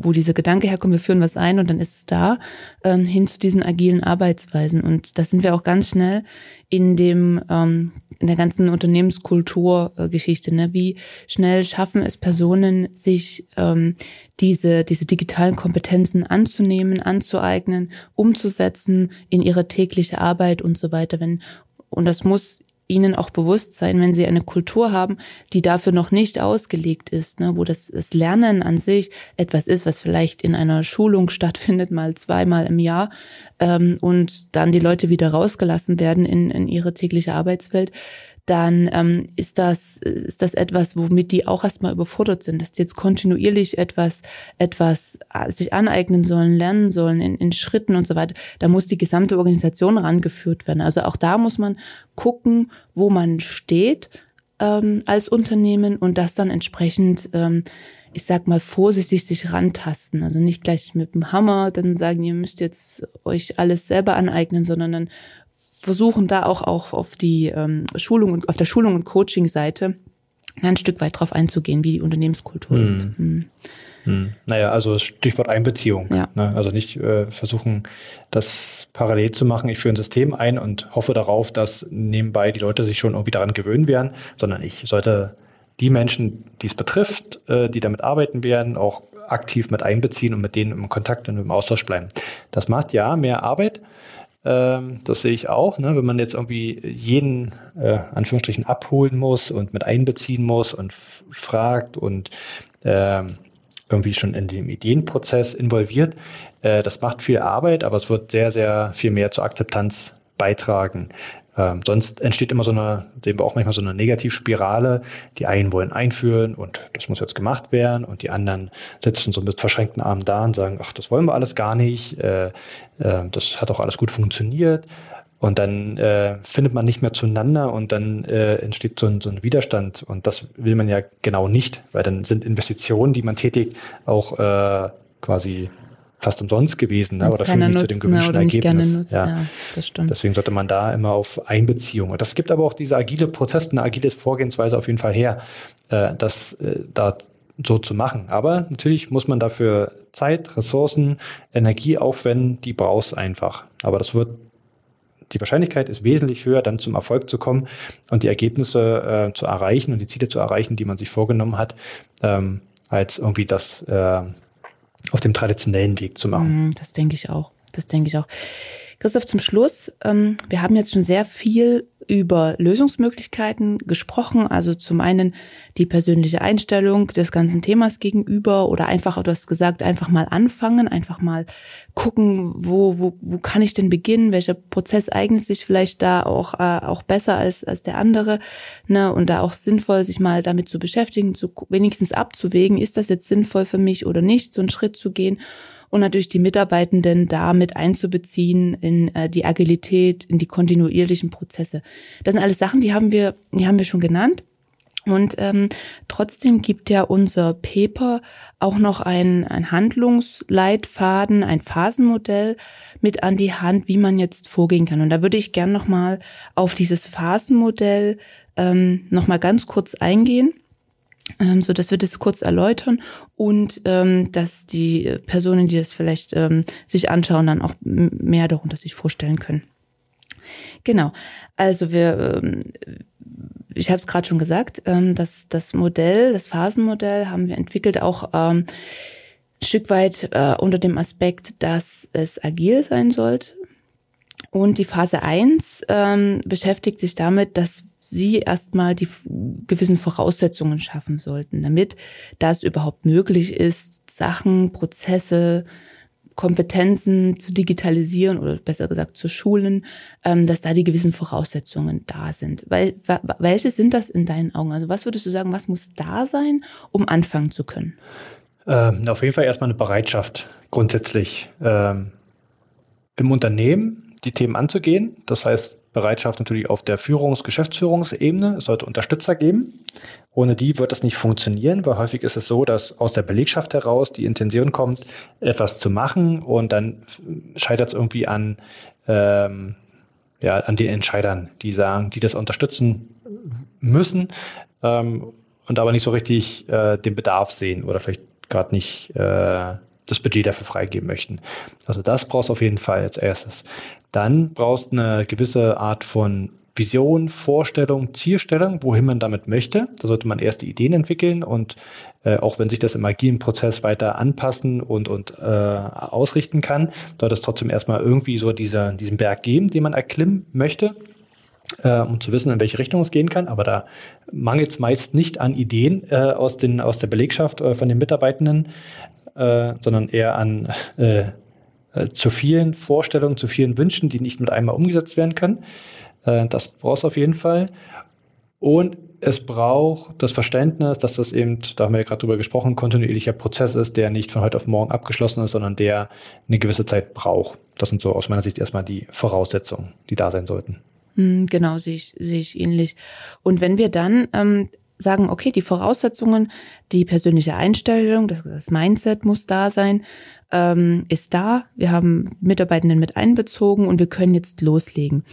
wo dieser Gedanke herkommt, wir führen was ein und dann ist es da, ähm, hin zu diesen agilen Arbeitsweisen. Und da sind wir auch ganz schnell in dem, ähm, in der ganzen Unternehmenskulturgeschichte, ne? Wie schnell schaffen es Personen, sich ähm, diese, diese digitalen Kompetenzen anzunehmen, anzueignen, umzusetzen in ihre tägliche Arbeit und so weiter. Wenn, und das muss ihnen auch bewusst sein, wenn sie eine Kultur haben, die dafür noch nicht ausgelegt ist, ne, wo das, das Lernen an sich etwas ist, was vielleicht in einer Schulung stattfindet, mal zweimal im Jahr, ähm, und dann die Leute wieder rausgelassen werden in, in ihre tägliche Arbeitswelt, dann ähm, ist das ist das etwas, womit die auch erstmal überfordert sind, dass die jetzt kontinuierlich etwas etwas äh, sich aneignen sollen, lernen sollen in, in Schritten und so weiter. Da muss die gesamte Organisation rangeführt werden. Also auch da muss man gucken, wo man steht ähm, als Unternehmen und das dann entsprechend ähm, ich sag mal, vorsichtig sich rantasten. Also nicht gleich mit dem Hammer dann sagen, ihr müsst jetzt euch alles selber aneignen, sondern dann versuchen da auch, auch auf die ähm, Schulung und auf der Schulung und Coaching-Seite ein Stück weit drauf einzugehen, wie die Unternehmenskultur hm. ist. Hm. Hm. Naja, also Stichwort Einbeziehung. Ja. Ne? Also nicht äh, versuchen, das parallel zu machen. Ich führe ein System ein und hoffe darauf, dass nebenbei die Leute sich schon irgendwie daran gewöhnen werden, sondern ich sollte die Menschen, die es betrifft, äh, die damit arbeiten werden, auch aktiv mit einbeziehen und mit denen im Kontakt und im Austausch bleiben. Das macht ja mehr Arbeit, ähm, das sehe ich auch. Ne? Wenn man jetzt irgendwie jeden, äh, Anführungsstrichen, abholen muss und mit einbeziehen muss und fragt und ähm, irgendwie schon in dem Ideenprozess involviert. Äh, das macht viel Arbeit, aber es wird sehr, sehr viel mehr zur Akzeptanz beitragen. Ähm, sonst entsteht immer so eine, sehen wir auch manchmal so eine Negativspirale. Die einen wollen einführen und das muss jetzt gemacht werden und die anderen sitzen so mit verschränkten Armen da und sagen, ach, das wollen wir alles gar nicht, äh, äh, das hat auch alles gut funktioniert. Und dann äh, findet man nicht mehr zueinander und dann äh, entsteht so ein, so ein Widerstand. Und das will man ja genau nicht, weil dann sind Investitionen, die man tätigt, auch äh, quasi fast umsonst gewesen ne? oder führen nicht zu dem gewünschten Ergebnis. Nutzt, ja. ja. das stimmt. Deswegen sollte man da immer auf Einbeziehung. Und das gibt aber auch diese agile Prozesse, eine agile Vorgehensweise auf jeden Fall her, äh, das äh, da so zu machen. Aber natürlich muss man dafür Zeit, Ressourcen, Energie aufwenden, die brauchst einfach. Aber das wird die Wahrscheinlichkeit ist wesentlich höher, dann zum Erfolg zu kommen und die Ergebnisse äh, zu erreichen und die Ziele zu erreichen, die man sich vorgenommen hat, ähm, als irgendwie das äh, auf dem traditionellen Weg zu machen. Mhm, das denke ich auch. Das denke ich auch. Christoph, zum Schluss, ähm, wir haben jetzt schon sehr viel über Lösungsmöglichkeiten gesprochen. Also zum einen die persönliche Einstellung des ganzen Themas gegenüber oder einfach, du hast gesagt, einfach mal anfangen, einfach mal gucken, wo, wo, wo kann ich denn beginnen? Welcher Prozess eignet sich vielleicht da auch, äh, auch besser als, als der andere? Ne? Und da auch sinnvoll, sich mal damit zu beschäftigen, zu, wenigstens abzuwägen, ist das jetzt sinnvoll für mich oder nicht, so einen Schritt zu gehen und natürlich die Mitarbeitenden da mit einzubeziehen in äh, die Agilität, in die kontinuierlichen Prozesse. Das sind alles Sachen, die haben wir, die haben wir schon genannt. Und ähm, trotzdem gibt ja unser Paper auch noch ein, ein Handlungsleitfaden, ein Phasenmodell mit an die Hand, wie man jetzt vorgehen kann. Und da würde ich gern nochmal auf dieses Phasenmodell ähm, nochmal ganz kurz eingehen ähm, so dass wir das kurz erläutern und ähm, dass die Personen, die das vielleicht ähm, sich anschauen, dann auch mehr darunter sich vorstellen können. Genau, also wir, ähm, ich habe es gerade schon gesagt, ähm, dass das Modell, das Phasenmodell haben wir entwickelt auch ähm, ein Stück weit äh, unter dem Aspekt, dass es agil sein sollte. Und die Phase 1 ähm, beschäftigt sich damit, dass sie erstmal die gewissen Voraussetzungen schaffen sollten, damit das überhaupt möglich ist, Sachen, Prozesse, Kompetenzen zu digitalisieren oder besser gesagt zu schulen, ähm, dass da die gewissen Voraussetzungen da sind. Weil, welche sind das in deinen Augen? Also was würdest du sagen, was muss da sein, um anfangen zu können? Ähm, auf jeden Fall erstmal eine Bereitschaft grundsätzlich ähm, im Unternehmen die Themen anzugehen. Das heißt, Bereitschaft natürlich auf der Führungs-, Geschäftsführungsebene. Es sollte Unterstützer geben. Ohne die wird es nicht funktionieren, weil häufig ist es so, dass aus der Belegschaft heraus die Intention kommt, etwas zu machen und dann scheitert es irgendwie an, ähm, ja, an den Entscheidern, die sagen, die das unterstützen müssen ähm, und aber nicht so richtig äh, den Bedarf sehen oder vielleicht gerade nicht äh, das Budget dafür freigeben möchten. Also das brauchst du auf jeden Fall als erstes. Dann brauchst du eine gewisse Art von Vision, Vorstellung, Zielstellung, wohin man damit möchte. Da sollte man erste Ideen entwickeln und äh, auch wenn sich das im agilen Prozess weiter anpassen und, und äh, ausrichten kann, sollte es trotzdem erstmal irgendwie so diese, diesen Berg geben, den man erklimmen möchte, äh, um zu wissen, in welche Richtung es gehen kann. Aber da mangelt es meist nicht an Ideen äh, aus, den, aus der Belegschaft äh, von den Mitarbeitenden, äh, sondern eher an äh, äh, zu vielen Vorstellungen, zu vielen Wünschen, die nicht mit einmal umgesetzt werden können. Äh, das brauchst du auf jeden Fall. Und es braucht das Verständnis, dass das eben, da haben wir ja gerade drüber gesprochen, kontinuierlicher Prozess ist, der nicht von heute auf morgen abgeschlossen ist, sondern der eine gewisse Zeit braucht. Das sind so aus meiner Sicht erstmal die Voraussetzungen, die da sein sollten. Hm, genau, sehe ich, sehe ich ähnlich. Und wenn wir dann ähm, sagen, okay, die Voraussetzungen, die persönliche Einstellung, das, das Mindset muss da sein, ähm, ist da. Wir haben Mitarbeitenden mit einbezogen und wir können jetzt loslegen.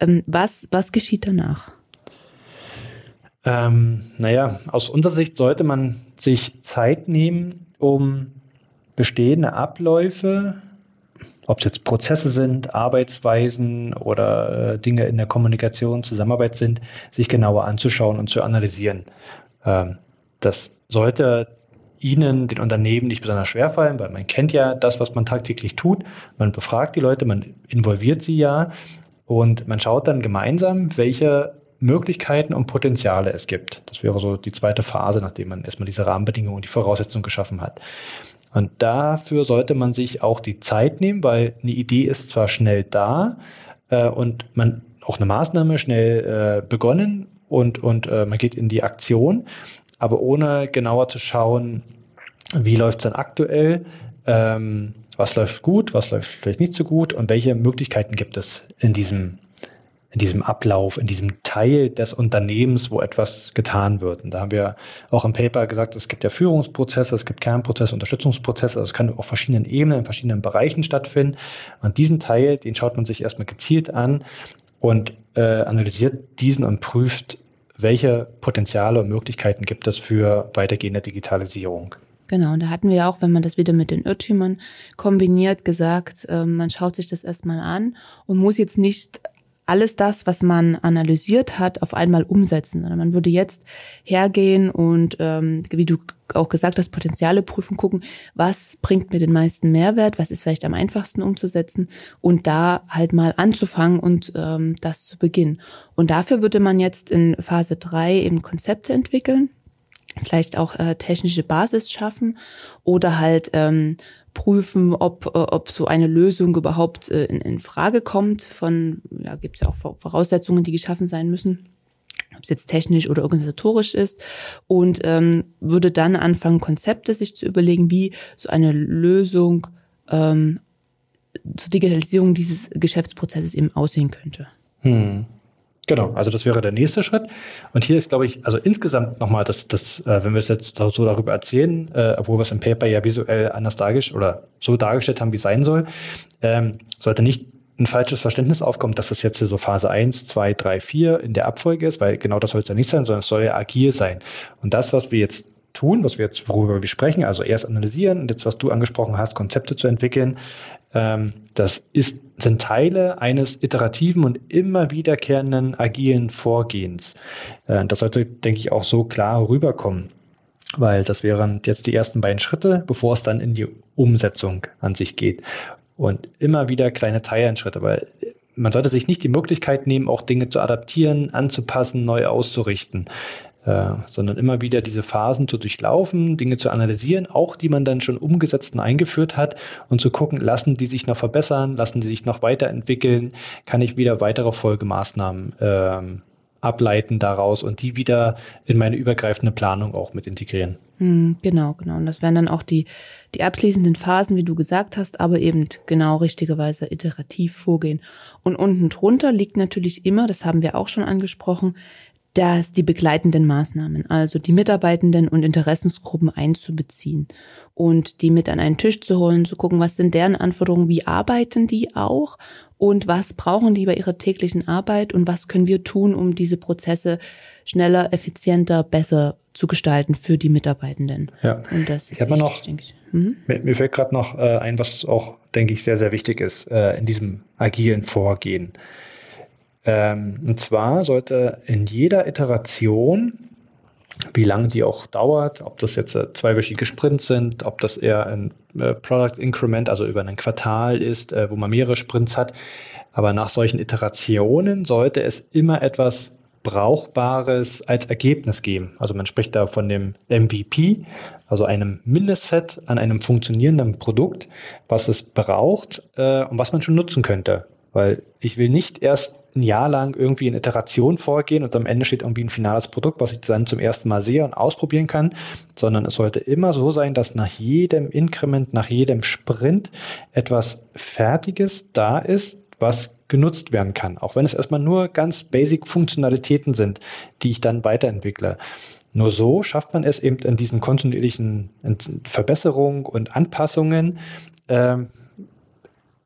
Ähm, was, was geschieht danach? Ähm, naja, aus unserer Sicht sollte man sich Zeit nehmen, um bestehende Abläufe, ob es jetzt Prozesse sind, Arbeitsweisen oder äh, Dinge in der Kommunikation, Zusammenarbeit sind, sich genauer anzuschauen und zu analysieren. Ähm, das sollte Ihnen, den Unternehmen, nicht besonders schwer fallen, weil man kennt ja das, was man tagtäglich tut. Man befragt die Leute, man involviert sie ja und man schaut dann gemeinsam, welche Möglichkeiten und Potenziale es gibt. Das wäre so die zweite Phase, nachdem man erstmal diese Rahmenbedingungen und die Voraussetzungen geschaffen hat. Und dafür sollte man sich auch die Zeit nehmen, weil eine Idee ist zwar schnell da äh, und man auch eine Maßnahme schnell äh, begonnen und, und äh, man geht in die Aktion, aber ohne genauer zu schauen, wie läuft es dann aktuell, ähm, was läuft gut, was läuft vielleicht nicht so gut und welche Möglichkeiten gibt es in diesem in diesem Ablauf, in diesem Teil des Unternehmens, wo etwas getan wird. Und da haben wir auch im Paper gesagt, es gibt ja Führungsprozesse, es gibt Kernprozesse, Unterstützungsprozesse, also es kann auf verschiedenen Ebenen, in verschiedenen Bereichen stattfinden. Und diesen Teil, den schaut man sich erstmal gezielt an und äh, analysiert diesen und prüft, welche Potenziale und Möglichkeiten gibt es für weitergehende Digitalisierung. Genau, und da hatten wir auch, wenn man das wieder mit den Irrtümern kombiniert, gesagt, äh, man schaut sich das erstmal an und muss jetzt nicht alles das, was man analysiert hat, auf einmal umsetzen. Man würde jetzt hergehen und, ähm, wie du auch gesagt hast, Potenziale prüfen, gucken, was bringt mir den meisten Mehrwert, was ist vielleicht am einfachsten umzusetzen und da halt mal anzufangen und ähm, das zu beginnen. Und dafür würde man jetzt in Phase drei eben Konzepte entwickeln, vielleicht auch äh, technische Basis schaffen oder halt ähm, prüfen, ob, äh, ob so eine Lösung überhaupt äh, in, in Frage kommt. Von, ja, gibt es ja auch Voraussetzungen, die geschaffen sein müssen, ob es jetzt technisch oder organisatorisch ist. Und ähm, würde dann anfangen, Konzepte sich zu überlegen, wie so eine Lösung ähm, zur Digitalisierung dieses Geschäftsprozesses eben aussehen könnte. Hm. Genau, also das wäre der nächste Schritt. Und hier ist, glaube ich, also insgesamt nochmal, das, das, äh, wenn wir es jetzt so darüber erzählen, äh, obwohl wir es im Paper ja visuell anders dargestellt oder so dargestellt haben, wie es sein soll, ähm, sollte nicht ein falsches Verständnis aufkommen, dass das jetzt so Phase 1, 2, 3, 4 in der Abfolge ist, weil genau das soll es ja nicht sein, sondern es soll ja agil sein. Und das, was wir jetzt tun, was wir jetzt, worüber wir sprechen, also erst analysieren und jetzt, was du angesprochen hast, Konzepte zu entwickeln, das ist, sind Teile eines iterativen und immer wiederkehrenden agilen Vorgehens. Äh, das sollte, denke ich, auch so klar rüberkommen, weil das wären jetzt die ersten beiden Schritte, bevor es dann in die Umsetzung an sich geht. Und immer wieder kleine Teilenschritte, weil man sollte sich nicht die Möglichkeit nehmen, auch Dinge zu adaptieren, anzupassen, neu auszurichten. Äh, sondern immer wieder diese Phasen zu durchlaufen, Dinge zu analysieren, auch die man dann schon umgesetzt und eingeführt hat und zu gucken, lassen die sich noch verbessern, lassen die sich noch weiterentwickeln, kann ich wieder weitere Folgemaßnahmen ähm, ableiten daraus und die wieder in meine übergreifende Planung auch mit integrieren. Hm, genau, genau. Und das wären dann auch die, die abschließenden Phasen, wie du gesagt hast, aber eben genau richtigerweise iterativ vorgehen. Und unten drunter liegt natürlich immer, das haben wir auch schon angesprochen, dass die begleitenden Maßnahmen, also die Mitarbeitenden und Interessensgruppen einzubeziehen und die mit an einen Tisch zu holen, zu gucken, was sind deren Anforderungen, wie arbeiten die auch und was brauchen die bei ihrer täglichen Arbeit und was können wir tun, um diese Prozesse schneller, effizienter, besser zu gestalten für die Mitarbeitenden. Ja. Und das ist ich wichtig, noch, denke ich. Mhm. Mir, mir, fällt gerade noch äh, ein, was auch, denke ich, sehr, sehr wichtig ist äh, in diesem agilen Vorgehen. Ähm, und zwar sollte in jeder Iteration, wie lange die auch dauert, ob das jetzt äh, zweiwöchige Sprints sind, ob das eher ein äh, Product Increment, also über ein Quartal ist, äh, wo man mehrere Sprints hat, aber nach solchen Iterationen sollte es immer etwas Brauchbares als Ergebnis geben. Also man spricht da von dem MVP, also einem Mindestset an einem funktionierenden Produkt, was es braucht äh, und was man schon nutzen könnte. Weil ich will nicht erst ein Jahr lang irgendwie in Iteration vorgehen und am Ende steht irgendwie ein finales Produkt, was ich dann zum ersten Mal sehe und ausprobieren kann, sondern es sollte immer so sein, dass nach jedem Inkrement, nach jedem Sprint etwas Fertiges da ist, was genutzt werden kann. Auch wenn es erstmal nur ganz basic Funktionalitäten sind, die ich dann weiterentwickle. Nur so schafft man es eben in diesen kontinuierlichen Verbesserungen und Anpassungen, äh,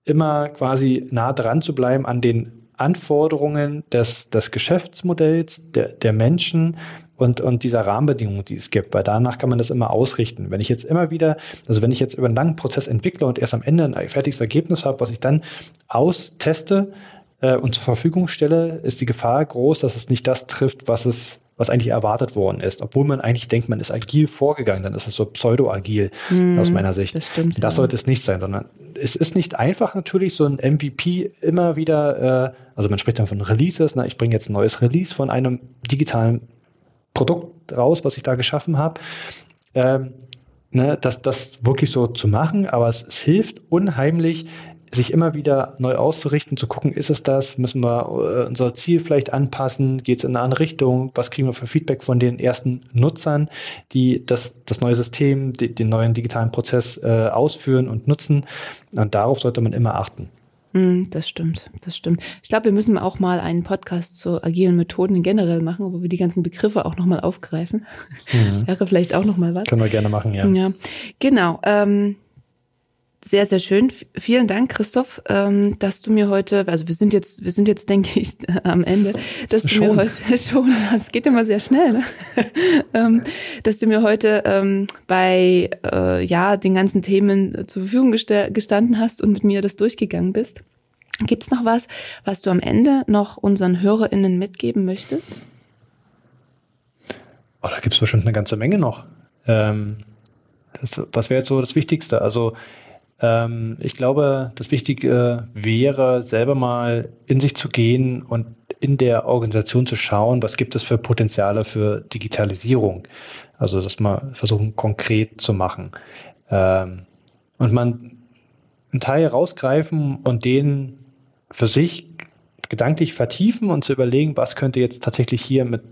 immer quasi nah dran zu bleiben an den Anforderungen des, des Geschäftsmodells, der, der Menschen und, und dieser Rahmenbedingungen, die es gibt, weil danach kann man das immer ausrichten. Wenn ich jetzt immer wieder, also wenn ich jetzt über einen langen Prozess entwickle und erst am Ende ein fertiges Ergebnis habe, was ich dann austeste äh, und zur Verfügung stelle, ist die Gefahr groß, dass es nicht das trifft, was es was eigentlich erwartet worden ist. Obwohl man eigentlich denkt, man ist agil vorgegangen, dann ist es so pseudo-agil mm, aus meiner Sicht. Das stimmt. Das ja. sollte es nicht sein, sondern es ist nicht einfach natürlich, so ein MVP immer wieder, äh, also man spricht dann von Releases, na, ich bringe jetzt ein neues Release von einem digitalen Produkt raus, was ich da geschaffen habe. Ähm, ne, das, das wirklich so zu machen, aber es, es hilft unheimlich, sich immer wieder neu auszurichten, zu gucken, ist es das? Müssen wir äh, unser Ziel vielleicht anpassen? Geht es in eine andere Richtung? Was kriegen wir für Feedback von den ersten Nutzern, die das, das neue System, die, den neuen digitalen Prozess äh, ausführen und nutzen? Und darauf sollte man immer achten. Hm, das stimmt, das stimmt. Ich glaube, wir müssen auch mal einen Podcast zu agilen Methoden generell machen, wo wir die ganzen Begriffe auch nochmal aufgreifen. Mhm. <laughs> Wäre vielleicht auch nochmal was. Können wir gerne machen, ja. Ja, genau. Ähm, sehr, sehr schön. Vielen Dank, Christoph, ähm, dass du mir heute, also wir sind jetzt, wir sind jetzt, denke ich, <laughs> am Ende, dass du schon. mir heute <laughs> schon, es geht immer sehr schnell, ne? <laughs> ähm, dass du mir heute ähm, bei äh, ja den ganzen Themen zur Verfügung gestanden hast und mit mir das durchgegangen bist. Gibt es noch was, was du am Ende noch unseren HörerInnen mitgeben möchtest? Oh, da gibt es bestimmt eine ganze Menge noch. Ähm, das, was wäre jetzt so das Wichtigste? Also ähm, ich glaube, das Wichtige wäre, selber mal in sich zu gehen und in der Organisation zu schauen, was gibt es für Potenziale für Digitalisierung. Also das mal versuchen konkret zu machen. Ähm, und man einen Teil rausgreifen und den für sich gedanklich vertiefen und zu überlegen, was könnte jetzt tatsächlich hier mit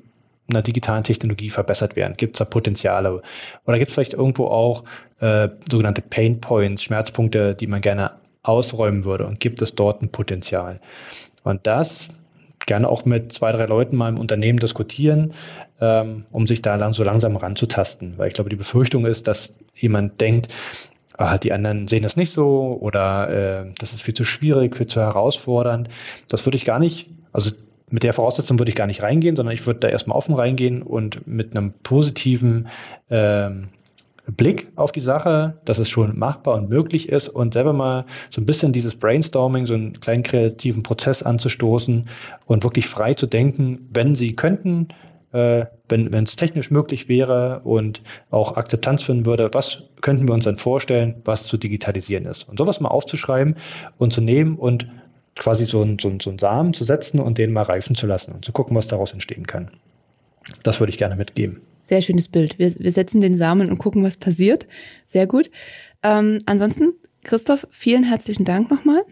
einer digitalen Technologie verbessert werden? Gibt es da Potenziale? Oder gibt es vielleicht irgendwo auch äh, sogenannte Pain Points, Schmerzpunkte, die man gerne ausräumen würde? Und gibt es dort ein Potenzial? Und das gerne auch mit zwei, drei Leuten mal im Unternehmen diskutieren, ähm, um sich da lang, so langsam ranzutasten. Weil ich glaube, die Befürchtung ist, dass jemand denkt, ah, die anderen sehen das nicht so oder äh, das ist viel zu schwierig, viel zu herausfordernd. Das würde ich gar nicht, also mit der Voraussetzung würde ich gar nicht reingehen, sondern ich würde da erstmal offen reingehen und mit einem positiven ähm, Blick auf die Sache, dass es schon machbar und möglich ist und selber mal so ein bisschen dieses Brainstorming, so einen kleinen kreativen Prozess anzustoßen und wirklich frei zu denken, wenn Sie könnten, äh, wenn es technisch möglich wäre und auch Akzeptanz finden würde, was könnten wir uns dann vorstellen, was zu digitalisieren ist. Und sowas mal aufzuschreiben und zu nehmen und quasi so einen so so ein Samen zu setzen und den mal reifen zu lassen und zu gucken, was daraus entstehen kann. Das würde ich gerne mitgeben. Sehr schönes Bild. Wir, wir setzen den Samen und gucken, was passiert. Sehr gut. Ähm, ansonsten, Christoph, vielen herzlichen Dank nochmal.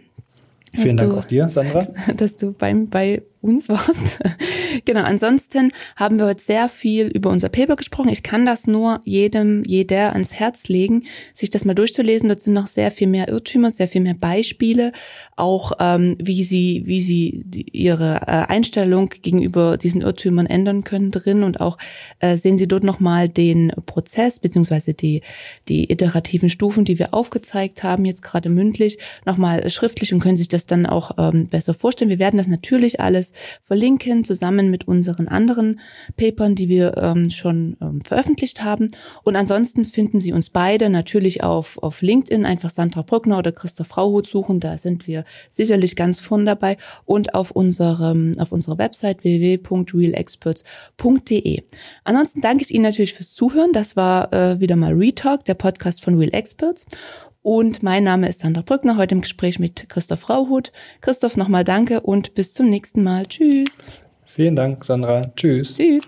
Vielen Dank du, auch dir, Sandra. <laughs> Dass du beim, bei uns warst. <laughs> genau, ansonsten haben wir heute sehr viel über unser Paper gesprochen. Ich kann das nur jedem, jeder ans Herz legen, sich das mal durchzulesen. Dort sind noch sehr viel mehr Irrtümer, sehr viel mehr Beispiele, auch ähm, wie sie, wie sie die, ihre äh, Einstellung gegenüber diesen Irrtümern ändern können drin und auch äh, sehen Sie dort nochmal den Prozess beziehungsweise die, die iterativen Stufen, die wir aufgezeigt haben, jetzt gerade mündlich, nochmal schriftlich und können sich das dann auch ähm, besser vorstellen. Wir werden das natürlich alles verlinken, zusammen mit unseren anderen Papern, die wir ähm, schon ähm, veröffentlicht haben. Und ansonsten finden Sie uns beide natürlich auf, auf LinkedIn, einfach Sandra Brückner oder Christoph Frauhut suchen, da sind wir sicherlich ganz vorn dabei und auf unserem, auf unserer Website www.realexperts.de. Ansonsten danke ich Ihnen natürlich fürs Zuhören. Das war äh, wieder mal Retalk, der Podcast von Real Experts. Und mein Name ist Sandra Brückner, heute im Gespräch mit Christoph Rauhut. Christoph, nochmal danke und bis zum nächsten Mal. Tschüss. Vielen Dank, Sandra. Tschüss. Tschüss.